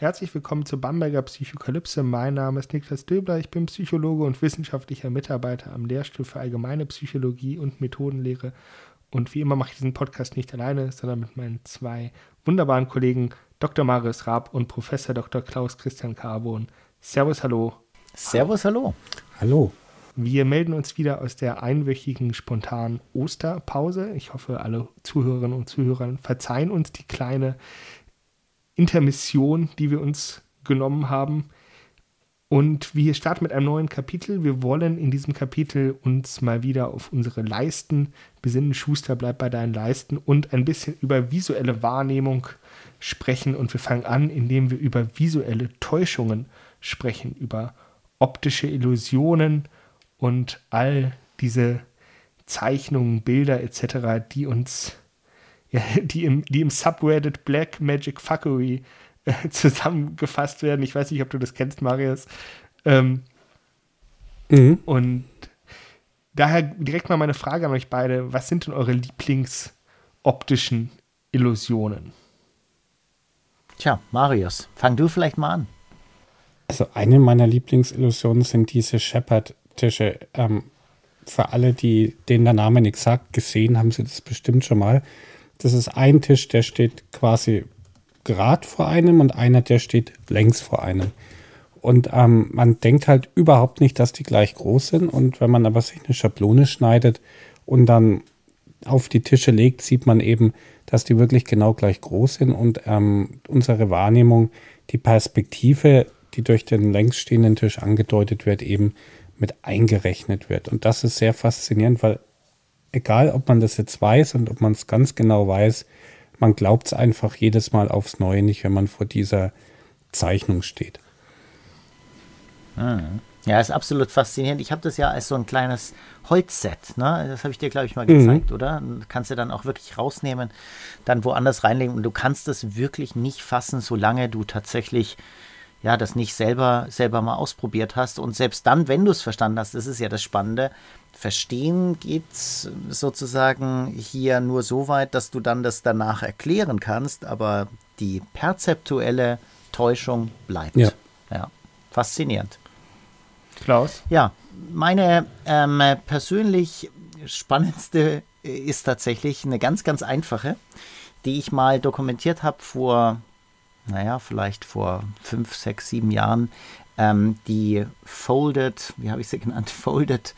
Herzlich willkommen zur Bamberger Psychokalypse. Mein Name ist Niklas Döbler. Ich bin Psychologe und wissenschaftlicher Mitarbeiter am Lehrstuhl für Allgemeine Psychologie und Methodenlehre. Und wie immer mache ich diesen Podcast nicht alleine, sondern mit meinen zwei wunderbaren Kollegen Dr. Marius Raab und Professor Dr. Klaus Christian Carbon. Servus, hallo. Servus, hallo. Hallo. Wir melden uns wieder aus der einwöchigen spontanen Osterpause. Ich hoffe, alle Zuhörerinnen und Zuhörer verzeihen uns die kleine Intermission, die wir uns genommen haben. Und wir starten mit einem neuen Kapitel. Wir wollen in diesem Kapitel uns mal wieder auf unsere Leisten besinnen. Schuster bleibt bei deinen Leisten und ein bisschen über visuelle Wahrnehmung sprechen. Und wir fangen an, indem wir über visuelle Täuschungen sprechen, über optische Illusionen und all diese Zeichnungen, Bilder etc., die uns ja, die, im, die im Subreddit Black Magic Fuckery äh, zusammengefasst werden. Ich weiß nicht, ob du das kennst, Marius. Ähm, mhm. Und daher direkt mal meine Frage an euch beide. Was sind denn eure Lieblingsoptischen Illusionen? Tja, Marius, fang du vielleicht mal an. Also eine meiner Lieblingsillusionen sind diese Shepard-Tische. Ähm, für alle, die denen der Name nicht sagt, gesehen haben sie das bestimmt schon mal. Das ist ein Tisch, der steht quasi gerade vor einem und einer, der steht längs vor einem. Und ähm, man denkt halt überhaupt nicht, dass die gleich groß sind. Und wenn man aber sich eine Schablone schneidet und dann auf die Tische legt, sieht man eben, dass die wirklich genau gleich groß sind und ähm, unsere Wahrnehmung, die Perspektive, die durch den längs stehenden Tisch angedeutet wird, eben mit eingerechnet wird. Und das ist sehr faszinierend, weil egal ob man das jetzt weiß und ob man es ganz genau weiß, man glaubt es einfach jedes Mal aufs Neue nicht, wenn man vor dieser Zeichnung steht. Mhm. Ja, ist absolut faszinierend. Ich habe das ja als so ein kleines Holzset, ne? Das habe ich dir, glaube ich, mal gezeigt, mhm. oder? Kannst du dann auch wirklich rausnehmen, dann woanders reinlegen und du kannst das wirklich nicht fassen, solange du tatsächlich ja, das nicht selber, selber mal ausprobiert hast. Und selbst dann, wenn du es verstanden hast, das ist ja das Spannende, verstehen geht sozusagen hier nur so weit, dass du dann das danach erklären kannst, aber die perzeptuelle Täuschung bleibt. Ja. ja. Faszinierend. Klaus? Ja, meine ähm, persönlich spannendste ist tatsächlich eine ganz, ganz einfache, die ich mal dokumentiert habe vor naja, vielleicht vor fünf, sechs, sieben Jahren, ähm, die Folded, wie habe ich sie genannt? Folded,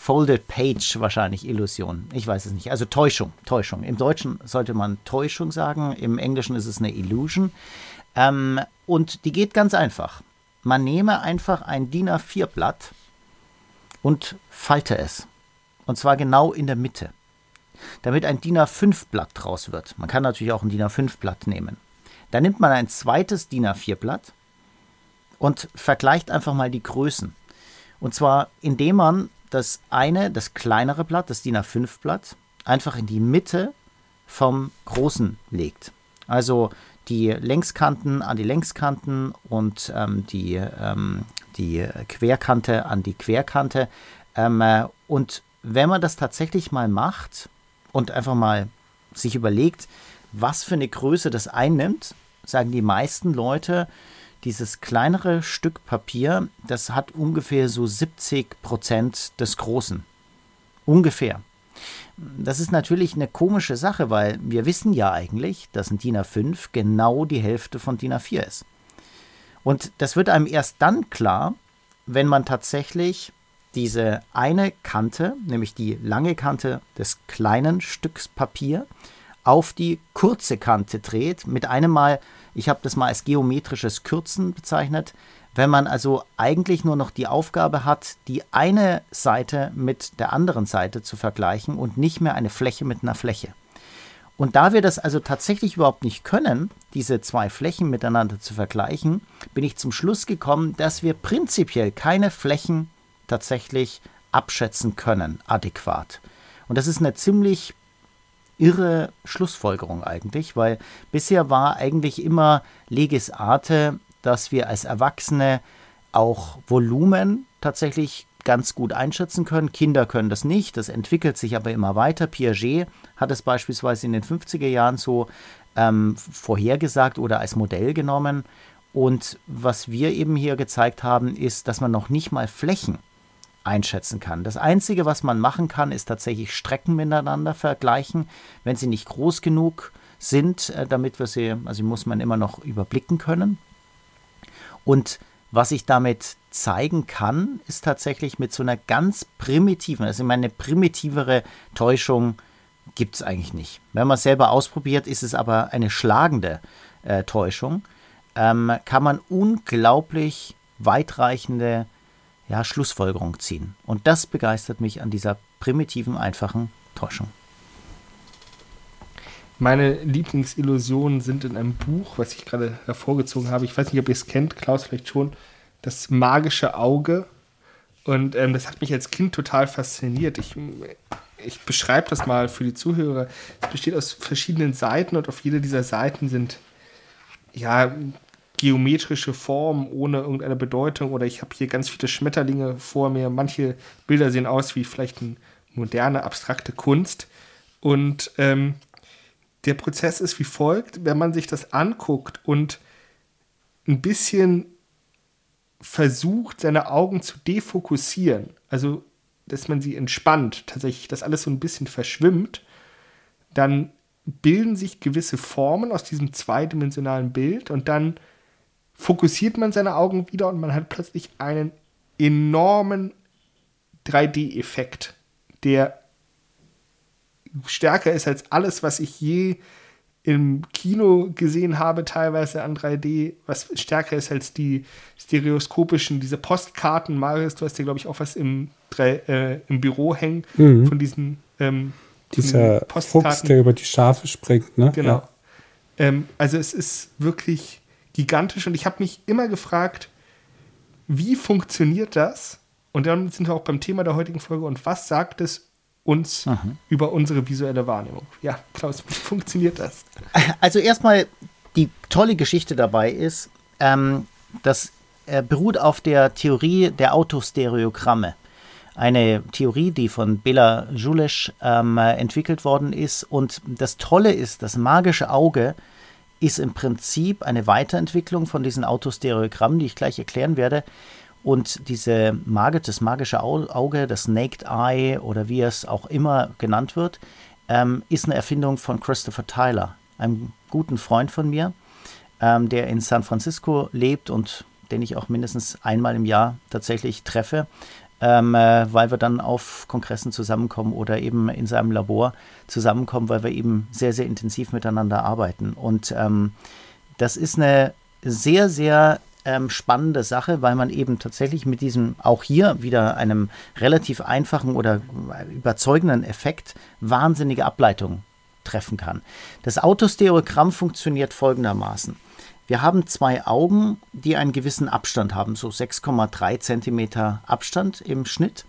Folded Page wahrscheinlich Illusion. Ich weiß es nicht. Also Täuschung, Täuschung. Im Deutschen sollte man Täuschung sagen, im Englischen ist es eine Illusion. Ähm, und die geht ganz einfach. Man nehme einfach ein DIN A4-Blatt und falte es. Und zwar genau in der Mitte. Damit ein DIN A5-Blatt draus wird. Man kann natürlich auch ein DIN A5-Blatt nehmen. Dann nimmt man ein zweites DIN A4-Blatt und vergleicht einfach mal die Größen. Und zwar, indem man das eine, das kleinere Blatt, das DIN A5-Blatt, einfach in die Mitte vom großen legt. Also die Längskanten an die Längskanten und ähm, die, ähm, die Querkante an die Querkante. Ähm, äh, und wenn man das tatsächlich mal macht und einfach mal sich überlegt, was für eine Größe das einnimmt, sagen die meisten Leute, dieses kleinere Stück Papier, das hat ungefähr so 70 Prozent des Großen. Ungefähr. Das ist natürlich eine komische Sache, weil wir wissen ja eigentlich, dass ein DIN A5 genau die Hälfte von DIN A4 ist. Und das wird einem erst dann klar, wenn man tatsächlich diese eine Kante, nämlich die lange Kante des kleinen Stücks Papier, auf die kurze Kante dreht, mit einem Mal, ich habe das mal als geometrisches Kürzen bezeichnet, wenn man also eigentlich nur noch die Aufgabe hat, die eine Seite mit der anderen Seite zu vergleichen und nicht mehr eine Fläche mit einer Fläche. Und da wir das also tatsächlich überhaupt nicht können, diese zwei Flächen miteinander zu vergleichen, bin ich zum Schluss gekommen, dass wir prinzipiell keine Flächen tatsächlich abschätzen können, adäquat. Und das ist eine ziemlich irre Schlussfolgerung eigentlich, weil bisher war eigentlich immer Legis Arte, dass wir als Erwachsene auch Volumen tatsächlich ganz gut einschätzen können. Kinder können das nicht, das entwickelt sich aber immer weiter. Piaget hat es beispielsweise in den 50er Jahren so ähm, vorhergesagt oder als Modell genommen. Und was wir eben hier gezeigt haben, ist, dass man noch nicht mal Flächen einschätzen kann. Das Einzige, was man machen kann, ist tatsächlich Strecken miteinander vergleichen, wenn sie nicht groß genug sind, äh, damit wir sie, also muss man immer noch überblicken können. Und was ich damit zeigen kann, ist tatsächlich mit so einer ganz primitiven, also meine primitivere Täuschung gibt es eigentlich nicht. Wenn man es selber ausprobiert, ist es aber eine schlagende äh, Täuschung. Ähm, kann man unglaublich weitreichende ja, Schlussfolgerung ziehen. Und das begeistert mich an dieser primitiven, einfachen Täuschung. Meine Lieblingsillusionen sind in einem Buch, was ich gerade hervorgezogen habe. Ich weiß nicht, ob ihr es kennt, Klaus vielleicht schon. Das magische Auge. Und ähm, das hat mich als Kind total fasziniert. Ich, ich beschreibe das mal für die Zuhörer. Es besteht aus verschiedenen Seiten und auf jeder dieser Seiten sind ja geometrische Formen ohne irgendeine Bedeutung. Oder ich habe hier ganz viele Schmetterlinge vor mir. Manche Bilder sehen aus wie vielleicht eine moderne, abstrakte Kunst. Und ähm, der Prozess ist wie folgt, wenn man sich das anguckt und ein bisschen versucht, seine Augen zu defokussieren, also dass man sie entspannt, tatsächlich, dass alles so ein bisschen verschwimmt, dann bilden sich gewisse Formen aus diesem zweidimensionalen Bild und dann fokussiert man seine Augen wieder und man hat plötzlich einen enormen 3D-Effekt, der stärker ist als alles, was ich je im Kino gesehen habe, teilweise an 3D, was stärker ist als die stereoskopischen, diese Postkarten. Marius, du hast ja, glaube ich, auch was im, äh, im Büro hängen mhm. von diesen ähm, Dieser Fuchs, der über die Schafe springt, ne? Genau. Ja. Ähm, also es ist wirklich gigantisch und ich habe mich immer gefragt, wie funktioniert das? Und dann sind wir auch beim Thema der heutigen Folge und was sagt es uns mhm. über unsere visuelle Wahrnehmung. Ja, Klaus, wie funktioniert das? Also erstmal, die tolle Geschichte dabei ist, ähm, das äh, beruht auf der Theorie der Autostereogramme. Eine Theorie, die von Bela Julesch ähm, entwickelt worden ist. Und das Tolle ist, das magische Auge ist im Prinzip eine Weiterentwicklung von diesen Autostereogrammen, die ich gleich erklären werde. Und diese Mage, das magische Auge, das Naked Eye oder wie es auch immer genannt wird, ähm, ist eine Erfindung von Christopher Tyler, einem guten Freund von mir, ähm, der in San Francisco lebt und den ich auch mindestens einmal im Jahr tatsächlich treffe, ähm, äh, weil wir dann auf Kongressen zusammenkommen oder eben in seinem Labor zusammenkommen, weil wir eben sehr, sehr intensiv miteinander arbeiten. Und ähm, das ist eine sehr, sehr ähm, spannende Sache, weil man eben tatsächlich mit diesem auch hier wieder einem relativ einfachen oder überzeugenden Effekt wahnsinnige Ableitungen treffen kann. Das Autostereogramm funktioniert folgendermaßen. Wir haben zwei Augen, die einen gewissen Abstand haben, so 6,3 Zentimeter Abstand im Schnitt.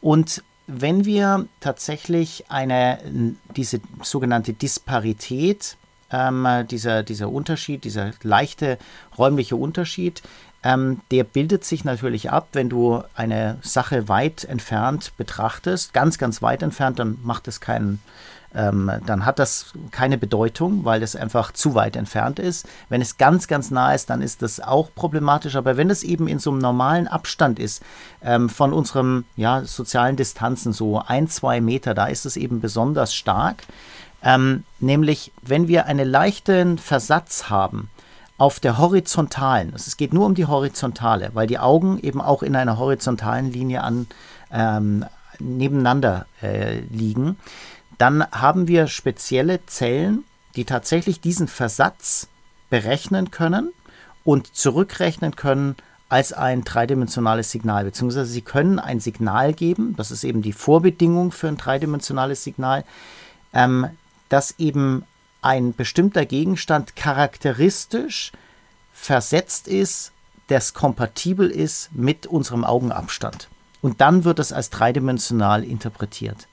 Und wenn wir tatsächlich eine, diese sogenannte Disparität ähm, dieser, dieser Unterschied, dieser leichte räumliche Unterschied, ähm, der bildet sich natürlich ab, wenn du eine Sache weit entfernt betrachtest, ganz, ganz weit entfernt, dann macht es keinen, ähm, dann hat das keine Bedeutung, weil es einfach zu weit entfernt ist. Wenn es ganz, ganz nah ist, dann ist das auch problematisch. Aber wenn es eben in so einem normalen Abstand ist ähm, von unserem ja, sozialen Distanzen, so ein, zwei Meter, da ist es eben besonders stark. Ähm, nämlich, wenn wir einen leichten Versatz haben auf der horizontalen, es geht nur um die horizontale, weil die Augen eben auch in einer horizontalen Linie an, ähm, nebeneinander äh, liegen, dann haben wir spezielle Zellen, die tatsächlich diesen Versatz berechnen können und zurückrechnen können als ein dreidimensionales Signal, beziehungsweise sie können ein Signal geben, das ist eben die Vorbedingung für ein dreidimensionales Signal, ähm, dass eben ein bestimmter Gegenstand charakteristisch versetzt ist, das kompatibel ist mit unserem Augenabstand. Und dann wird es als dreidimensional interpretiert.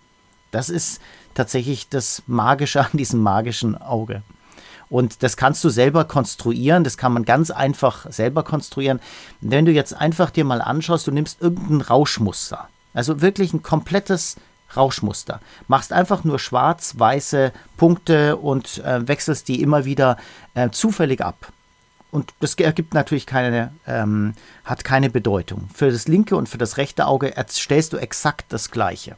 Das ist tatsächlich das Magische an diesem magischen Auge. Und das kannst du selber konstruieren, das kann man ganz einfach selber konstruieren. Wenn du jetzt einfach dir mal anschaust, du nimmst irgendein Rauschmuster, also wirklich ein komplettes Rauschmuster, machst einfach nur schwarz-weiße Punkte und äh, wechselst die immer wieder äh, zufällig ab. Und das ergibt natürlich keine, ähm, hat keine Bedeutung. Für das linke und für das rechte Auge stellst du exakt das Gleiche.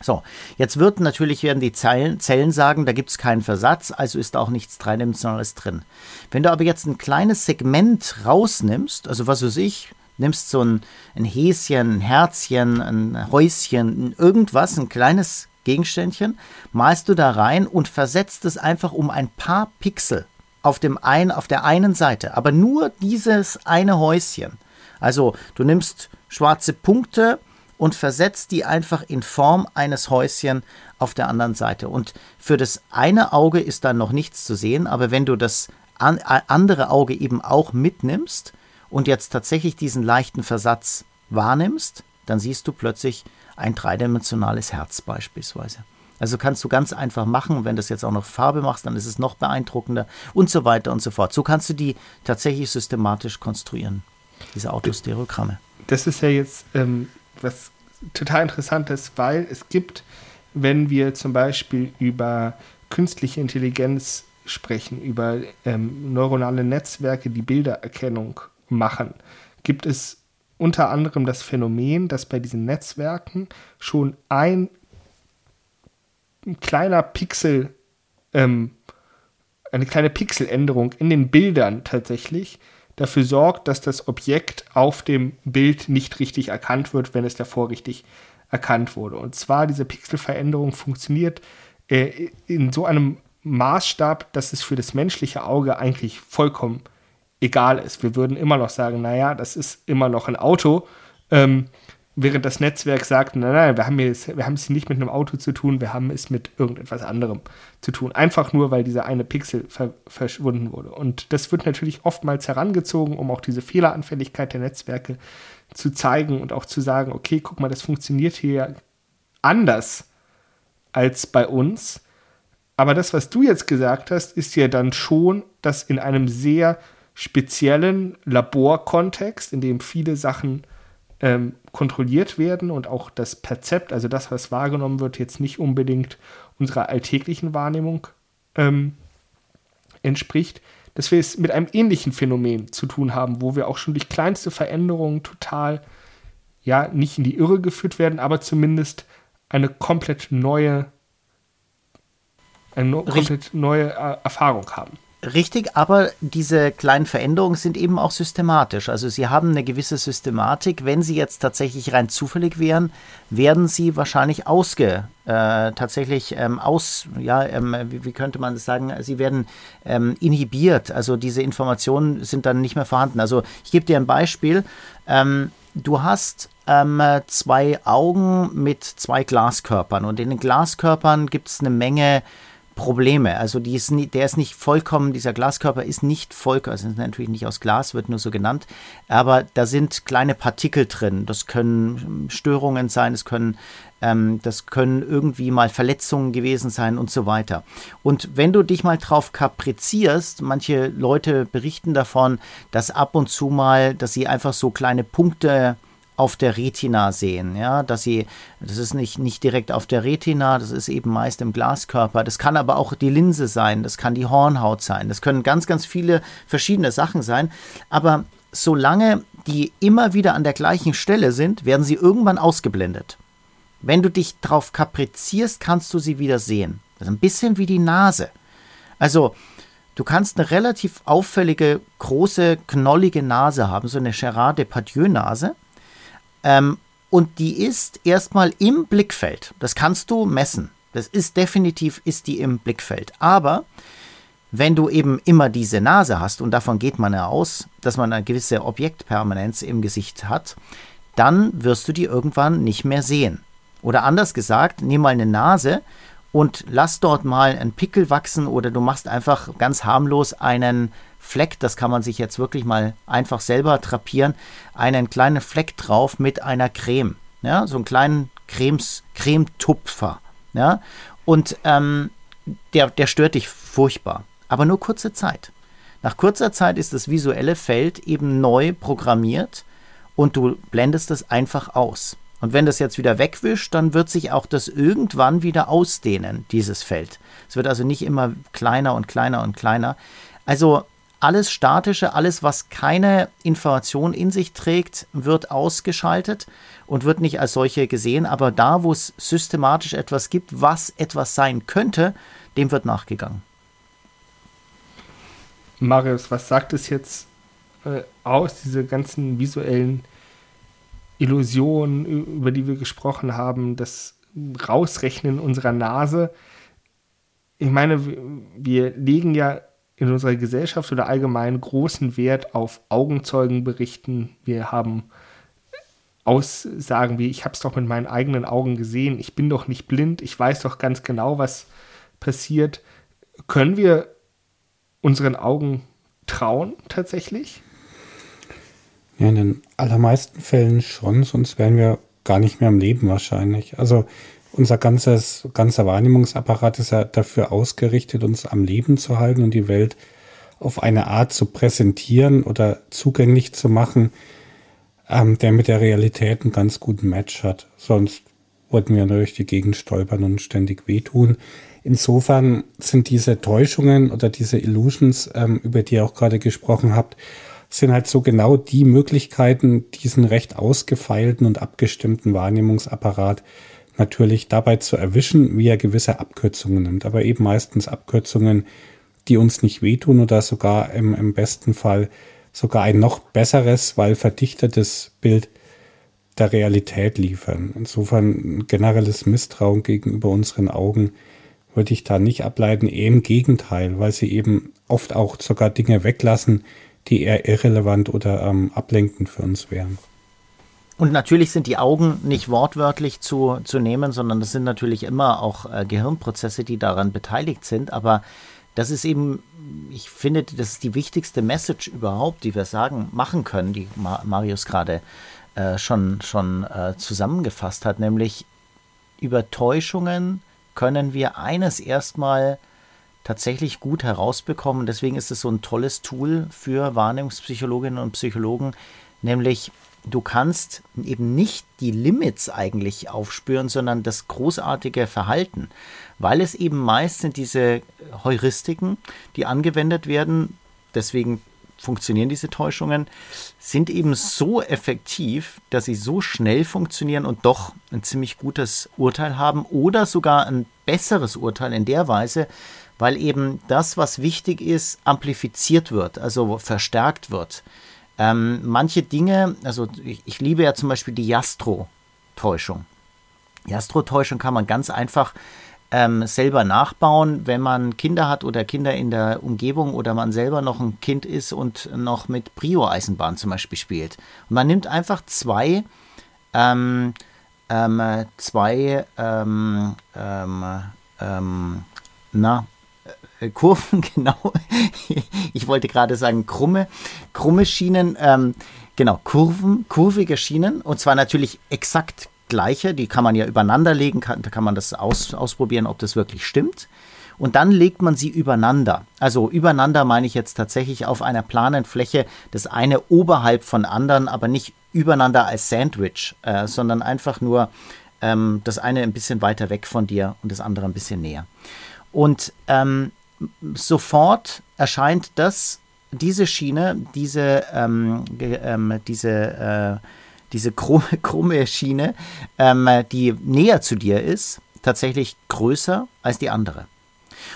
So, jetzt wird natürlich werden die Zellen, Zellen sagen, da gibt es keinen Versatz, also ist da auch nichts Dreidimensionales drin. Wenn du aber jetzt ein kleines Segment rausnimmst, also was weiß ich, nimmst so ein, ein Häschen, ein Herzchen, ein Häuschen, irgendwas, ein kleines Gegenständchen, malst du da rein und versetzt es einfach um ein paar Pixel auf, dem ein, auf der einen Seite, aber nur dieses eine Häuschen. Also du nimmst schwarze Punkte, und versetzt die einfach in Form eines Häuschen auf der anderen Seite. Und für das eine Auge ist dann noch nichts zu sehen, aber wenn du das andere Auge eben auch mitnimmst und jetzt tatsächlich diesen leichten Versatz wahrnimmst, dann siehst du plötzlich ein dreidimensionales Herz beispielsweise. Also kannst du ganz einfach machen. Wenn du das jetzt auch noch Farbe machst, dann ist es noch beeindruckender und so weiter und so fort. So kannst du die tatsächlich systematisch konstruieren, diese Autostereogramme. Das ist ja jetzt ähm, was total interessantes, weil es gibt, wenn wir zum Beispiel über künstliche Intelligenz sprechen, über ähm, neuronale Netzwerke, die Bildererkennung machen, gibt es unter anderem das Phänomen, dass bei diesen Netzwerken schon ein kleiner Pixel, ähm, eine kleine Pixeländerung in den Bildern tatsächlich dafür sorgt, dass das Objekt auf dem Bild nicht richtig erkannt wird, wenn es davor richtig erkannt wurde. Und zwar diese Pixelveränderung funktioniert äh, in so einem Maßstab, dass es für das menschliche Auge eigentlich vollkommen egal ist. Wir würden immer noch sagen, naja, das ist immer noch ein Auto. Ähm, während das Netzwerk sagt, nein, nein, wir haben, jetzt, wir haben es nicht mit einem Auto zu tun, wir haben es mit irgendetwas anderem zu tun. Einfach nur, weil dieser eine Pixel ver verschwunden wurde. Und das wird natürlich oftmals herangezogen, um auch diese Fehleranfälligkeit der Netzwerke zu zeigen und auch zu sagen, okay, guck mal, das funktioniert hier anders als bei uns. Aber das, was du jetzt gesagt hast, ist ja dann schon, dass in einem sehr speziellen Laborkontext, in dem viele Sachen ähm, kontrolliert werden und auch das Perzept, also das, was wahrgenommen wird, jetzt nicht unbedingt unserer alltäglichen Wahrnehmung ähm, entspricht, dass wir es mit einem ähnlichen Phänomen zu tun haben, wo wir auch schon durch kleinste Veränderungen total, ja, nicht in die Irre geführt werden, aber zumindest eine komplett neue, eine komplett neue äh, Erfahrung haben. Richtig, aber diese kleinen Veränderungen sind eben auch systematisch. Also sie haben eine gewisse Systematik. Wenn sie jetzt tatsächlich rein zufällig wären, werden sie wahrscheinlich ausge, äh, tatsächlich ähm, aus, ja, ähm, wie, wie, könnte man das sagen? Sie werden ähm, inhibiert. Also diese Informationen sind dann nicht mehr vorhanden. Also ich gebe dir ein Beispiel. Ähm, du hast ähm, zwei Augen mit zwei Glaskörpern und in den Glaskörpern gibt es eine Menge Probleme. Also die ist nie, der ist nicht vollkommen, dieser Glaskörper ist nicht vollkommen, also ist natürlich nicht aus Glas, wird nur so genannt, aber da sind kleine Partikel drin. Das können Störungen sein, das können, ähm, das können irgendwie mal Verletzungen gewesen sein und so weiter. Und wenn du dich mal drauf kaprizierst, manche Leute berichten davon, dass ab und zu mal, dass sie einfach so kleine Punkte auf der Retina sehen. Ja, dass sie, das ist nicht, nicht direkt auf der Retina, das ist eben meist im Glaskörper. Das kann aber auch die Linse sein, das kann die Hornhaut sein, das können ganz, ganz viele verschiedene Sachen sein. Aber solange die immer wieder an der gleichen Stelle sind, werden sie irgendwann ausgeblendet. Wenn du dich darauf kaprizierst, kannst du sie wieder sehen. Das ist ein bisschen wie die Nase. Also, du kannst eine relativ auffällige, große, knollige Nase haben, so eine Gerard Depardieu-Nase. Ähm, und die ist erstmal im Blickfeld. Das kannst du messen. Das ist definitiv, ist die im Blickfeld. Aber wenn du eben immer diese Nase hast, und davon geht man ja aus, dass man eine gewisse Objektpermanenz im Gesicht hat, dann wirst du die irgendwann nicht mehr sehen. Oder anders gesagt, nimm mal eine Nase und lass dort mal einen Pickel wachsen oder du machst einfach ganz harmlos einen Fleck, das kann man sich jetzt wirklich mal einfach selber trapieren, einen kleinen Fleck drauf mit einer Creme. Ja, so einen kleinen Cremes, Cremetupfer. Ja, und ähm, der, der stört dich furchtbar, aber nur kurze Zeit. Nach kurzer Zeit ist das visuelle Feld eben neu programmiert und du blendest es einfach aus. Und wenn das jetzt wieder wegwischt, dann wird sich auch das irgendwann wieder ausdehnen, dieses Feld. Es wird also nicht immer kleiner und kleiner und kleiner. Also alles Statische, alles, was keine Information in sich trägt, wird ausgeschaltet und wird nicht als solche gesehen. Aber da, wo es systematisch etwas gibt, was etwas sein könnte, dem wird nachgegangen. Marius, was sagt es jetzt äh, aus, diese ganzen visuellen Illusionen, über die wir gesprochen haben, das Rausrechnen unserer Nase? Ich meine, wir legen ja in unserer Gesellschaft oder allgemein großen Wert auf Augenzeugenberichten. Wir haben Aussagen wie, ich habe es doch mit meinen eigenen Augen gesehen, ich bin doch nicht blind, ich weiß doch ganz genau, was passiert. Können wir unseren Augen trauen tatsächlich? Ja, in den allermeisten Fällen schon, sonst wären wir gar nicht mehr am Leben wahrscheinlich. Also unser ganzes, ganzer Wahrnehmungsapparat ist ja dafür ausgerichtet, uns am Leben zu halten und die Welt auf eine Art zu präsentieren oder zugänglich zu machen, ähm, der mit der Realität einen ganz guten Match hat. Sonst wollten wir durch die Gegend stolpern und ständig wehtun. Insofern sind diese Täuschungen oder diese Illusions, ähm, über die ihr auch gerade gesprochen habt, sind halt so genau die Möglichkeiten, diesen recht ausgefeilten und abgestimmten Wahrnehmungsapparat natürlich dabei zu erwischen, wie er gewisse Abkürzungen nimmt, aber eben meistens Abkürzungen, die uns nicht wehtun oder sogar im, im besten Fall sogar ein noch besseres, weil verdichtetes Bild der Realität liefern. Insofern generelles Misstrauen gegenüber unseren Augen würde ich da nicht ableiten, eher im Gegenteil, weil sie eben oft auch sogar Dinge weglassen, die eher irrelevant oder ähm, ablenkend für uns wären. Und natürlich sind die Augen nicht wortwörtlich zu, zu nehmen, sondern das sind natürlich immer auch äh, Gehirnprozesse, die daran beteiligt sind. Aber das ist eben, ich finde, das ist die wichtigste Message überhaupt, die wir sagen, machen können, die Marius gerade äh, schon, schon äh, zusammengefasst hat, nämlich über Täuschungen können wir eines erstmal tatsächlich gut herausbekommen. Deswegen ist es so ein tolles Tool für Wahrnehmungspsychologinnen und Psychologen, nämlich du kannst eben nicht die Limits eigentlich aufspüren, sondern das großartige Verhalten, weil es eben meist sind diese Heuristiken, die angewendet werden. Deswegen funktionieren diese Täuschungen, sind eben so effektiv, dass sie so schnell funktionieren und doch ein ziemlich gutes Urteil haben oder sogar ein besseres Urteil in der Weise, weil eben das, was wichtig ist, amplifiziert wird, also verstärkt wird. Ähm, manche Dinge, also ich, ich, liebe ja zum Beispiel die Jastro-Täuschung. Jastro-Täuschung kann man ganz einfach ähm, selber nachbauen, wenn man Kinder hat oder Kinder in der Umgebung oder man selber noch ein Kind ist und noch mit Brio-Eisenbahn zum Beispiel spielt. Und man nimmt einfach zwei, ähm, ähm, zwei, ähm, ähm, ähm, na, Kurven, genau. ich wollte gerade sagen krumme, krumme Schienen, ähm, genau, Kurven, kurvige Schienen und zwar natürlich exakt gleiche, die kann man ja übereinander legen, kann, da kann man das aus, ausprobieren, ob das wirklich stimmt. Und dann legt man sie übereinander. Also übereinander meine ich jetzt tatsächlich auf einer planen Fläche, das eine oberhalb von anderen, aber nicht übereinander als Sandwich, äh, sondern einfach nur ähm, das eine ein bisschen weiter weg von dir und das andere ein bisschen näher. Und ähm, sofort erscheint das, diese Schiene, diese, ähm, ähm, diese, äh, diese krumme, krumme Schiene, ähm, die näher zu dir ist, tatsächlich größer als die andere.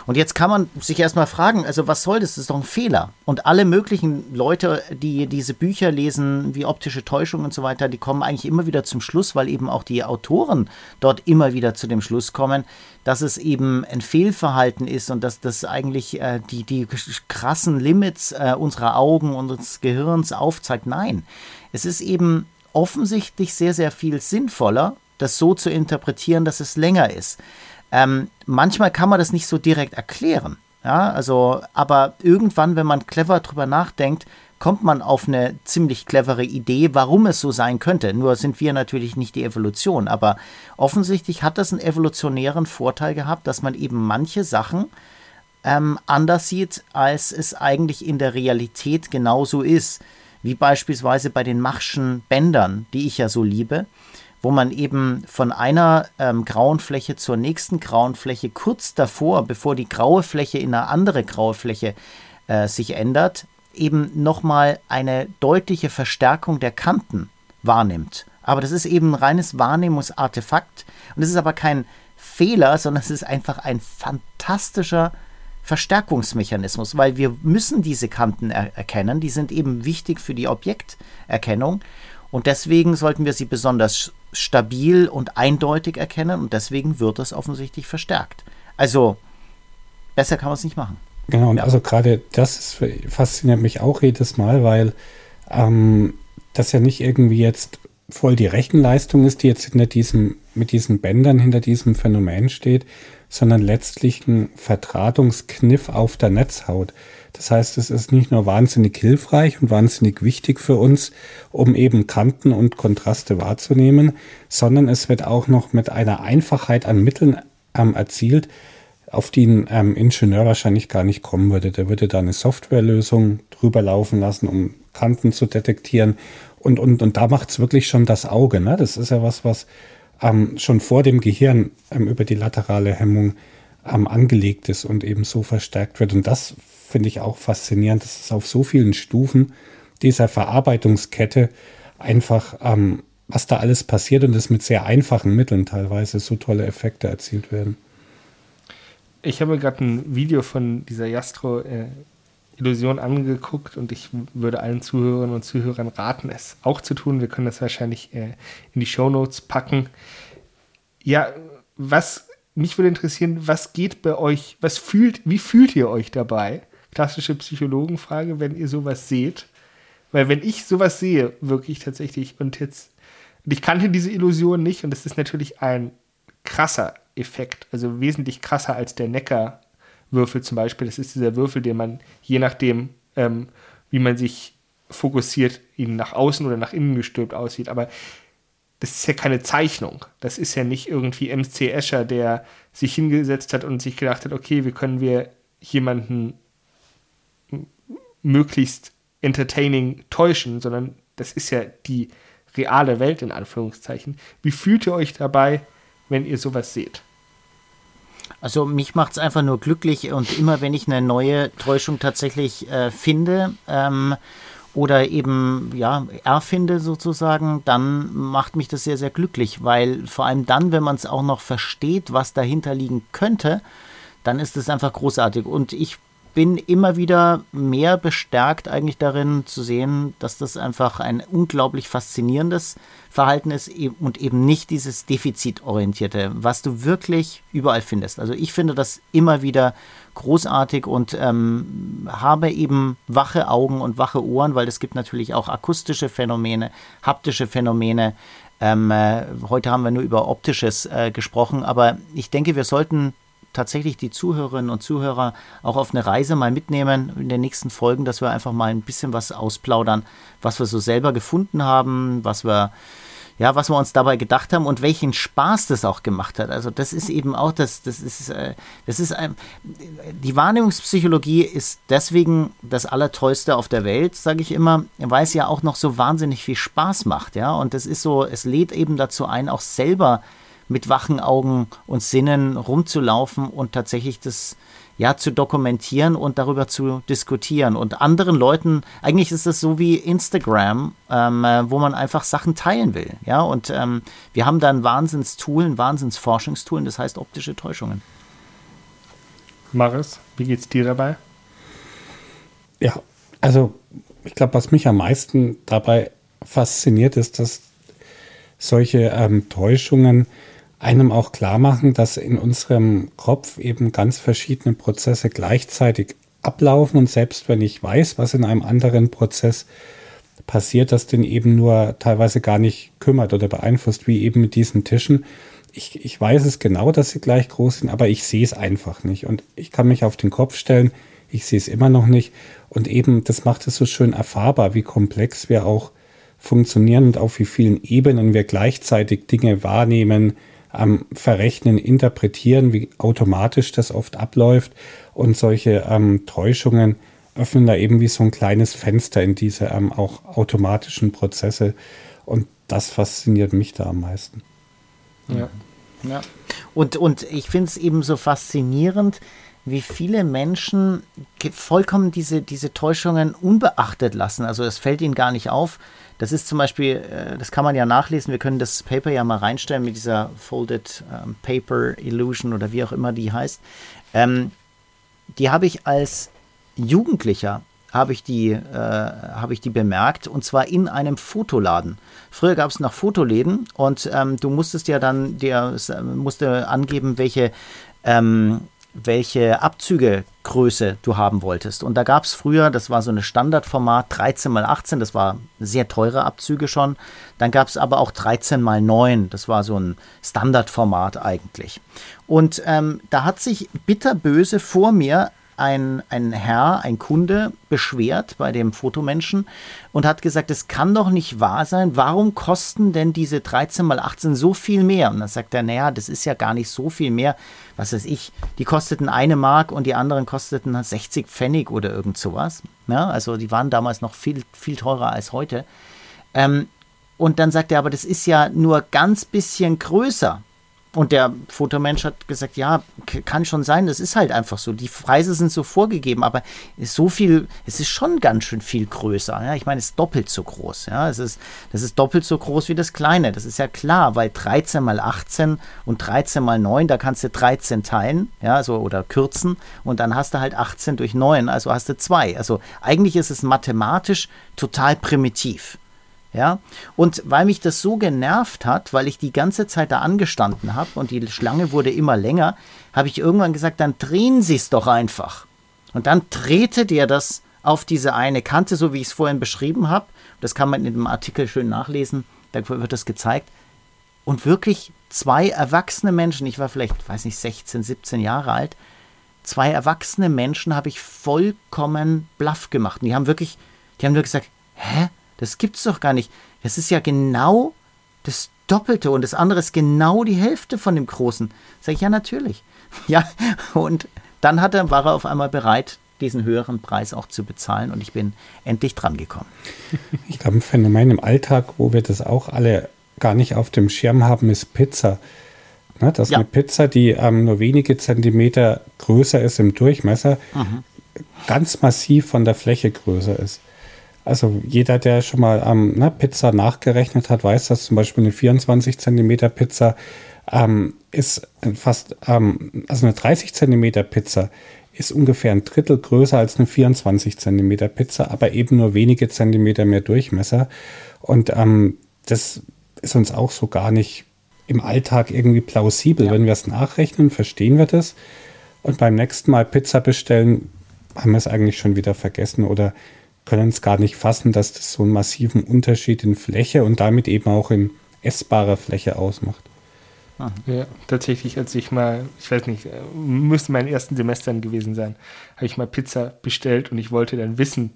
Und jetzt kann man sich erstmal fragen, also was soll das? Das ist doch ein Fehler. Und alle möglichen Leute, die diese Bücher lesen, wie optische Täuschung und so weiter, die kommen eigentlich immer wieder zum Schluss, weil eben auch die Autoren dort immer wieder zu dem Schluss kommen, dass es eben ein Fehlverhalten ist und dass das eigentlich äh, die, die krassen Limits äh, unserer Augen und unseres Gehirns aufzeigt. Nein, es ist eben offensichtlich sehr, sehr viel sinnvoller, das so zu interpretieren, dass es länger ist. Ähm, manchmal kann man das nicht so direkt erklären. Ja, also, aber irgendwann, wenn man clever drüber nachdenkt, kommt man auf eine ziemlich clevere Idee, warum es so sein könnte. Nur sind wir natürlich nicht die Evolution, aber offensichtlich hat das einen evolutionären Vorteil gehabt, dass man eben manche Sachen ähm, anders sieht, als es eigentlich in der Realität genauso ist. Wie beispielsweise bei den Machschen Bändern, die ich ja so liebe, wo man eben von einer ähm, grauen Fläche zur nächsten grauen Fläche kurz davor, bevor die graue Fläche in eine andere graue Fläche äh, sich ändert, eben nochmal eine deutliche Verstärkung der Kanten wahrnimmt. Aber das ist eben ein reines Wahrnehmungsartefakt. Und es ist aber kein Fehler, sondern es ist einfach ein fantastischer Verstärkungsmechanismus, weil wir müssen diese Kanten er erkennen. Die sind eben wichtig für die Objekterkennung. Und deswegen sollten wir sie besonders stabil und eindeutig erkennen. Und deswegen wird es offensichtlich verstärkt. Also besser kann man es nicht machen. Genau, und also gerade das fasziniert mich auch jedes Mal, weil ähm, das ja nicht irgendwie jetzt voll die Rechenleistung ist, die jetzt hinter diesem, mit diesen Bändern hinter diesem Phänomen steht, sondern letztlich ein Vertratungskniff auf der Netzhaut. Das heißt, es ist nicht nur wahnsinnig hilfreich und wahnsinnig wichtig für uns, um eben Kanten und Kontraste wahrzunehmen, sondern es wird auch noch mit einer Einfachheit an Mitteln ähm, erzielt, auf die ein ähm, Ingenieur wahrscheinlich gar nicht kommen würde. Der würde da eine Softwarelösung drüber laufen lassen, um Kanten zu detektieren. Und, und, und da macht es wirklich schon das Auge. Ne? Das ist ja was, was ähm, schon vor dem Gehirn ähm, über die laterale Hemmung ähm, angelegt ist und eben so verstärkt wird. Und das finde ich auch faszinierend, dass es auf so vielen Stufen dieser Verarbeitungskette einfach, ähm, was da alles passiert und es mit sehr einfachen Mitteln teilweise so tolle Effekte erzielt werden ich habe gerade ein Video von dieser Jastro-Illusion äh, angeguckt und ich würde allen Zuhörerinnen und Zuhörern raten, es auch zu tun. Wir können das wahrscheinlich äh, in die Show Notes packen. Ja, was mich würde interessieren, was geht bei euch, was fühlt, wie fühlt ihr euch dabei? Klassische Psychologenfrage, wenn ihr sowas seht. Weil wenn ich sowas sehe, wirklich tatsächlich, und jetzt, und ich kannte diese Illusion nicht, und es ist natürlich ein krasser Effekt, also wesentlich krasser als der Neckar-Würfel zum Beispiel. Das ist dieser Würfel, den man je nachdem, ähm, wie man sich fokussiert, ihn nach außen oder nach innen gestülpt aussieht. Aber das ist ja keine Zeichnung. Das ist ja nicht irgendwie MC Escher, der sich hingesetzt hat und sich gedacht hat, okay, wie können wir jemanden möglichst entertaining täuschen, sondern das ist ja die reale Welt in Anführungszeichen. Wie fühlt ihr euch dabei, wenn ihr sowas seht? Also mich macht es einfach nur glücklich und immer wenn ich eine neue Täuschung tatsächlich äh, finde ähm, oder eben ja erfinde sozusagen, dann macht mich das sehr sehr glücklich, weil vor allem dann, wenn man es auch noch versteht, was dahinter liegen könnte, dann ist es einfach großartig und ich bin immer wieder mehr bestärkt eigentlich darin zu sehen, dass das einfach ein unglaublich faszinierendes Verhalten ist e- und eben nicht dieses defizitorientierte, was du wirklich überall findest. Also ich finde das immer wieder großartig und ähm, habe eben wache Augen und wache Ohren, weil es gibt natürlich auch akustische Phänomene, haptische Phänomene. Ähm, äh, heute haben wir nur über optisches äh, gesprochen, aber ich denke, wir sollten tatsächlich die Zuhörerinnen und Zuhörer auch auf eine Reise mal mitnehmen in den nächsten Folgen, dass wir einfach mal ein bisschen was ausplaudern, was wir so selber gefunden haben, was wir ja, was wir uns dabei gedacht haben und welchen Spaß das auch gemacht hat. Also das ist eben auch das, das ist, äh, das ist ein, die Wahrnehmungspsychologie ist deswegen das Allertollste auf der Welt, sage ich immer, weil es ja auch noch so wahnsinnig viel Spaß macht, ja. Und das ist so, es lädt eben dazu ein, auch selber mit wachen Augen und Sinnen rumzulaufen und tatsächlich das ja zu dokumentieren und darüber zu diskutieren. Und anderen Leuten eigentlich ist es so wie Instagram ähm, äh, wo man einfach Sachen teilen will ja. Und ähm, wir haben da ein Wahnsinnstool ein Wahnsinnsforschungstool das heißt optische Täuschungen. Maris wie geht's dir dabei? Ja also ich glaube was mich am meisten dabei fasziniert ist dass solche ähm, Täuschungen einem auch klar machen, dass in unserem Kopf eben ganz verschiedene Prozesse gleichzeitig ablaufen und selbst wenn ich weiß, was in einem anderen Prozess passiert, das den eben nur teilweise gar nicht kümmert oder beeinflusst, wie eben mit diesen Tischen, ich, ich weiß es genau, dass sie gleich groß sind, aber ich sehe es einfach nicht. Und ich kann mich auf den Kopf stellen, ich sehe es immer noch nicht. Und eben, das macht es so schön erfahrbar, wie komplex wir auch funktionieren und auf wie vielen Ebenen wir gleichzeitig Dinge wahrnehmen, ähm, verrechnen, interpretieren, wie automatisch das oft abläuft. Und solche ähm, Täuschungen öffnen da eben wie so ein kleines Fenster in diese ähm, auch automatischen Prozesse. Und das fasziniert mich da am meisten. Ja. ja. Und, und ich finde es eben so faszinierend, wie viele Menschen vollkommen diese, diese Täuschungen unbeachtet lassen. Also es fällt ihnen gar nicht auf. Das ist zum Beispiel, äh, das kann man ja nachlesen, wir können das Paper ja mal reinstellen mit dieser Folded ähm, Paper Illusion oder wie auch immer die heißt. Ähm, die habe ich als Jugendlicher habe ich, die, äh, habe ich die bemerkt und zwar in einem Fotoladen. Früher gab es noch Fotoläden und ähm, du musstest ja dann dir musste angeben, welche ähm, welche Abzügegröße du haben wolltest. Und da gab es früher, das war so ein Standardformat, 13 x 18, das war sehr teure Abzüge schon. Dann gab es aber auch 13 x 9, das war so ein Standardformat eigentlich. Und ähm, da hat sich bitterböse vor mir ein, ein Herr, ein Kunde beschwert bei dem Fotomenschen und hat gesagt, es kann doch nicht wahr sein, warum kosten denn diese 13 mal 18 so viel mehr? Und dann sagt er, naja, das ist ja gar nicht so viel mehr, was weiß ich, die kosteten eine Mark und die anderen kosteten 60 Pfennig oder irgend sowas. Ja, also die waren damals noch viel, viel teurer als heute. Ähm, und dann sagt er, aber das ist ja nur ganz bisschen größer. Und der Fotomensch hat gesagt, ja, kann schon sein, das ist halt einfach so. Die Preise sind so vorgegeben, aber so viel, es ist schon ganz schön viel größer. Ja? Ich meine, es ist doppelt so groß. Ja? Es ist, das ist doppelt so groß wie das kleine. Das ist ja klar, weil 13 mal 18 und 13 mal 9, da kannst du 13 teilen, ja, so oder kürzen und dann hast du halt 18 durch 9, also hast du 2. Also eigentlich ist es mathematisch total primitiv. Ja, und weil mich das so genervt hat, weil ich die ganze Zeit da angestanden habe und die Schlange wurde immer länger, habe ich irgendwann gesagt, dann drehen Sie es doch einfach. Und dann drehte der das auf diese eine Kante, so wie ich es vorhin beschrieben habe. Das kann man in dem Artikel schön nachlesen, da wird das gezeigt. Und wirklich zwei erwachsene Menschen, ich war vielleicht, weiß nicht, 16, 17 Jahre alt, zwei erwachsene Menschen habe ich vollkommen blaff gemacht. Und die haben wirklich, die haben wirklich gesagt, hä? Das gibt's doch gar nicht. Das ist ja genau das Doppelte und das andere ist genau die Hälfte von dem Großen. Sag ich, ja, natürlich. Ja, und dann hat er, war er auf einmal bereit, diesen höheren Preis auch zu bezahlen und ich bin endlich dran gekommen. Ich glaube, ein Phänomen im Alltag, wo wir das auch alle gar nicht auf dem Schirm haben, ist Pizza. Ne, dass ja. eine Pizza, die ähm, nur wenige Zentimeter größer ist im Durchmesser, mhm. ganz massiv von der Fläche größer ist. Also jeder, der schon mal ähm, ne, Pizza nachgerechnet hat, weiß, dass zum Beispiel eine 24 Zentimeter Pizza ähm, ist fast, ähm, also eine 30 Zentimeter Pizza ist ungefähr ein Drittel größer als eine 24 Zentimeter Pizza, aber eben nur wenige Zentimeter mehr Durchmesser. Und ähm, das ist uns auch so gar nicht im Alltag irgendwie plausibel. Ja. Wenn wir es nachrechnen, verstehen wir das. Und beim nächsten Mal Pizza bestellen, haben wir es eigentlich schon wieder vergessen oder können es gar nicht fassen, dass das so einen massiven Unterschied in Fläche und damit eben auch in essbarer Fläche ausmacht. Ja, tatsächlich, als ich mal, ich weiß nicht, äh, müsste meinen ersten Semestern gewesen sein, habe ich mal Pizza bestellt und ich wollte dann wissen,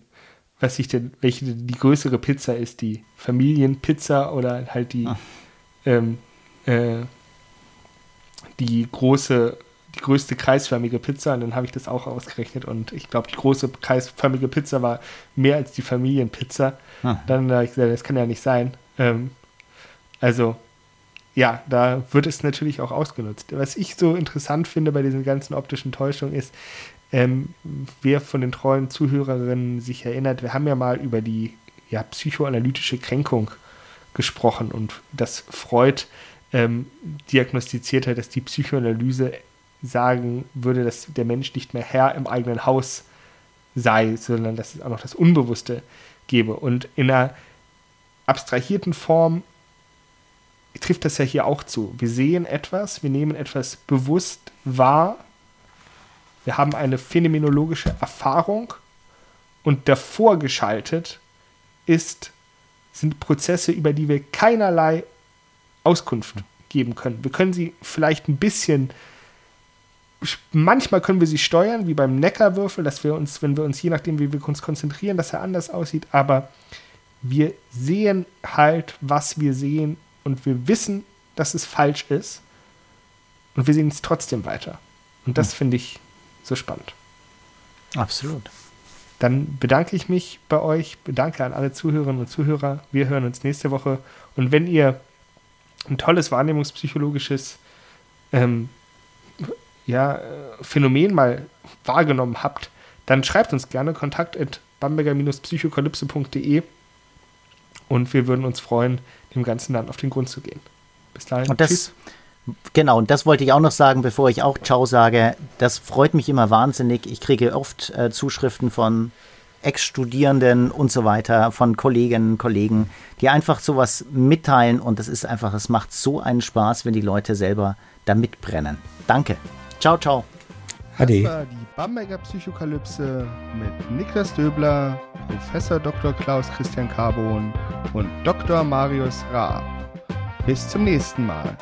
was ich denn, welche die größere Pizza ist, die Familienpizza oder halt die, ah. ähm, äh, die große die größte kreisförmige Pizza und dann habe ich das auch ausgerechnet und ich glaube, die große kreisförmige Pizza war mehr als die Familienpizza. Ah. Dann habe ich gesagt, das kann ja nicht sein. Ähm, also, ja, da wird es natürlich auch ausgenutzt. Was ich so interessant finde bei diesen ganzen optischen Täuschungen ist, ähm, wer von den treuen Zuhörerinnen sich erinnert, wir haben ja mal über die ja, psychoanalytische Kränkung gesprochen und dass Freud ähm, diagnostiziert hat, dass die Psychoanalyse sagen würde, dass der Mensch nicht mehr Herr im eigenen Haus sei, sondern dass es auch noch das Unbewusste gebe. Und in einer abstrahierten Form trifft das ja hier auch zu. Wir sehen etwas, wir nehmen etwas bewusst wahr, wir haben eine phänomenologische Erfahrung und davor geschaltet ist, sind Prozesse, über die wir keinerlei Auskunft geben können. Wir können sie vielleicht ein bisschen, manchmal können wir sie steuern, wie beim Neckarwürfel, dass wir uns, wenn wir uns, je nachdem, wie wir uns konzentrieren, dass er anders aussieht, aber wir sehen halt, was wir sehen und wir wissen, dass es falsch ist und wir sehen es trotzdem weiter. Und das hm. finde ich so spannend. Absolut. Dann bedanke ich mich bei euch, bedanke an alle Zuhörerinnen und Zuhörer. Wir hören uns nächste Woche. Und wenn ihr ein tolles wahrnehmungspsychologisches ähm, ja, Phänomen mal wahrgenommen habt, dann schreibt uns gerne kontakt at bamberger-psychokalypse.de und wir würden uns freuen, dem Ganzen dann auf den Grund zu gehen. Bis dahin. Und das, tschüss. Genau, und das wollte ich auch noch sagen, bevor ich auch Ciao sage. Das freut mich immer wahnsinnig. Ich kriege oft äh, Zuschriften von Ex-Studierenden und so weiter, von Kolleginnen und Kollegen, die einfach sowas mitteilen und das ist einfach, es macht so einen Spaß, wenn die Leute selber da mitbrennen. Danke. Ciao, ciao. Ade. Das war die Bamberger Psychokalypse mit Niklas Döbler, Professor Dr. Klaus Christian Carbon und Dr. Marius Ra. Bis zum nächsten Mal.